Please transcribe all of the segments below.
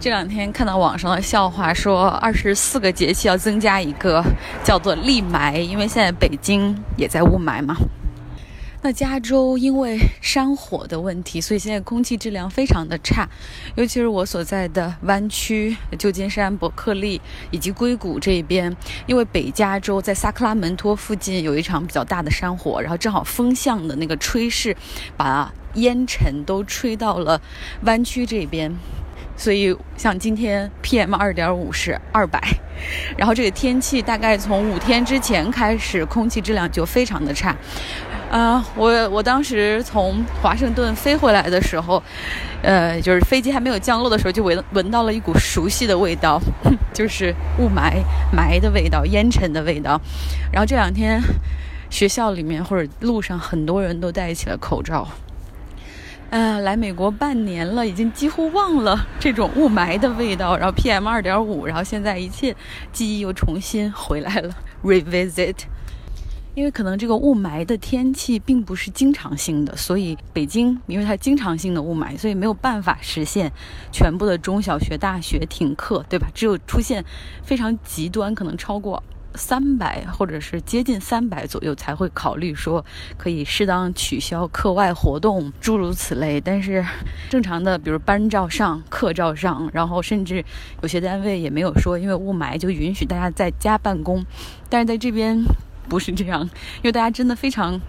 这两天看到网上的笑话，说二十四个节气要增加一个，叫做立霾，因为现在北京也在雾霾嘛。那加州因为山火的问题，所以现在空气质量非常的差，尤其是我所在的湾区，旧金山、伯克利以及硅谷这边，因为北加州在萨克拉门托附近有一场比较大的山火，然后正好风向的那个吹势，把烟尘都吹到了湾区这边。所以，像今天 PM 二点五是二百，然后这个天气大概从五天之前开始，空气质量就非常的差。啊，我我当时从华盛顿飞回来的时候，呃，就是飞机还没有降落的时候，就闻闻到了一股熟悉的味道，就是雾霾霾的味道、烟尘的味道。然后这两天学校里面或者路上很多人都戴起了口罩。嗯，来美国半年了，已经几乎忘了这种雾霾的味道，然后 PM 二点五，然后现在一切记忆又重新回来了，revisit。因为可能这个雾霾的天气并不是经常性的，所以北京因为它经常性的雾霾，所以没有办法实现全部的中小学、大学停课，对吧？只有出现非常极端，可能超过。三百或者是接近三百左右才会考虑说可以适当取消课外活动，诸如此类。但是正常的，比如班照上，课照上，然后甚至有些单位也没有说因为雾霾就允许大家在家办公。但是在这边不是这样，因为大家真的非常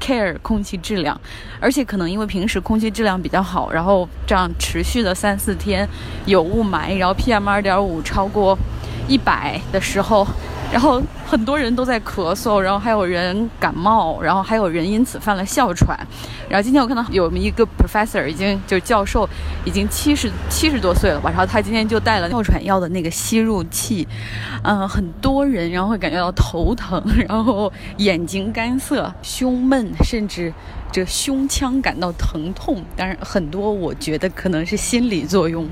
care 空气质量，而且可能因为平时空气质量比较好，然后这样持续的三四天有雾霾，然后 PM 二点五超过一百的时候。然后很多人都在咳嗽，然后还有人感冒，然后还有人因此犯了哮喘。然后今天我看到有一个 professor 已经就是教授，已经七十七十多岁了吧，然后他今天就带了哮喘药的那个吸入器。嗯，很多人然后会感觉到头疼，然后眼睛干涩、胸闷，甚至这胸腔感到疼痛。当然，很多我觉得可能是心理作用。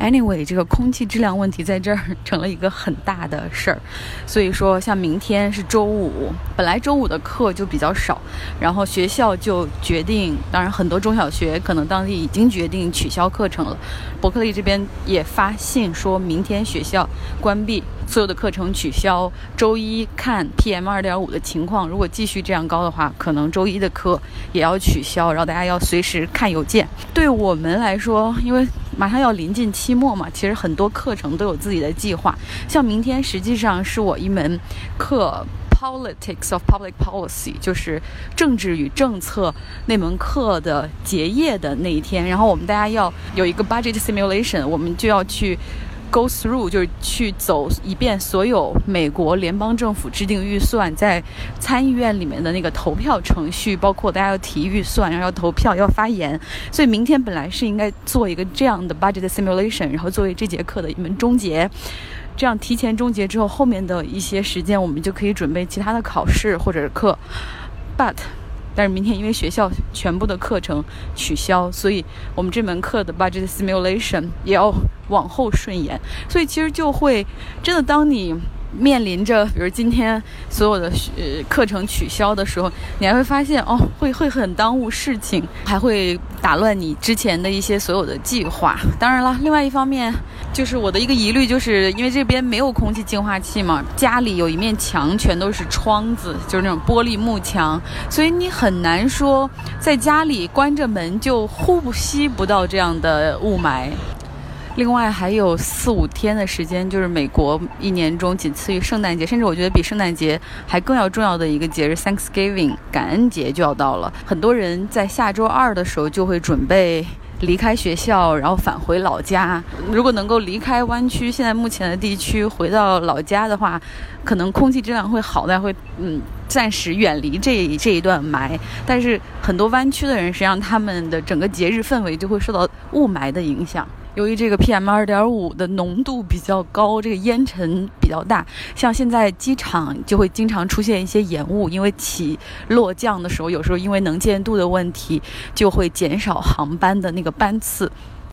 Anyway，这个空气质量问题在这儿 成了一个很大的事儿，所以说像明天是周五，本来周五的课就比较少，然后学校就决定，当然很多中小学可能当地已经决定取消课程了。伯克利这边也发信说明天学校关闭，所有的课程取消。周一看 PM 二点五的情况，如果继续这样高的话，可能周一的课也要取消，然后大家要随时看邮件。对我们来说，因为马上要临近期末嘛，其实很多课程都有自己的计划。像明天实际上是我一门课，Politics of Public Policy，就是政治与政策那门课的结业的那一天。然后我们大家要有一个 budget simulation，我们就要去。Go through 就是去走一遍所有美国联邦政府制定预算在参议院里面的那个投票程序，包括大家要提预算，然后要投票，要发言。所以明天本来是应该做一个这样的 budget simulation，然后作为这节课的一门终结。这样提前终结之后，后面的一些时间我们就可以准备其他的考试或者课。But 但是明天因为学校全部的课程取消，所以我们这门课的 budget simulation 也要往后顺延，所以其实就会真的当你。面临着，比如今天所有的呃课程取消的时候，你还会发现哦，会会很耽误事情，还会打乱你之前的一些所有的计划。当然了，另外一方面，就是我的一个疑虑，就是因为这边没有空气净化器嘛，家里有一面墙全都是窗子，就是那种玻璃幕墙，所以你很难说在家里关着门就呼吸不到这样的雾霾。另外还有四五天的时间，就是美国一年中仅次于圣诞节，甚至我觉得比圣诞节还更要重要的一个节日 ——Thanksgiving，感恩节就要到了。很多人在下周二的时候就会准备离开学校，然后返回老家。如果能够离开湾区现在目前的地区，回到老家的话，可能空气质量会好，但会嗯暂时远离这这一段霾。但是很多湾区的人，实际上他们的整个节日氛围就会受到雾霾的影响。由于这个 PM 二点五的浓度比较高，这个烟尘比较大，像现在机场就会经常出现一些延误，因为起落降的时候，有时候因为能见度的问题，就会减少航班的那个班次。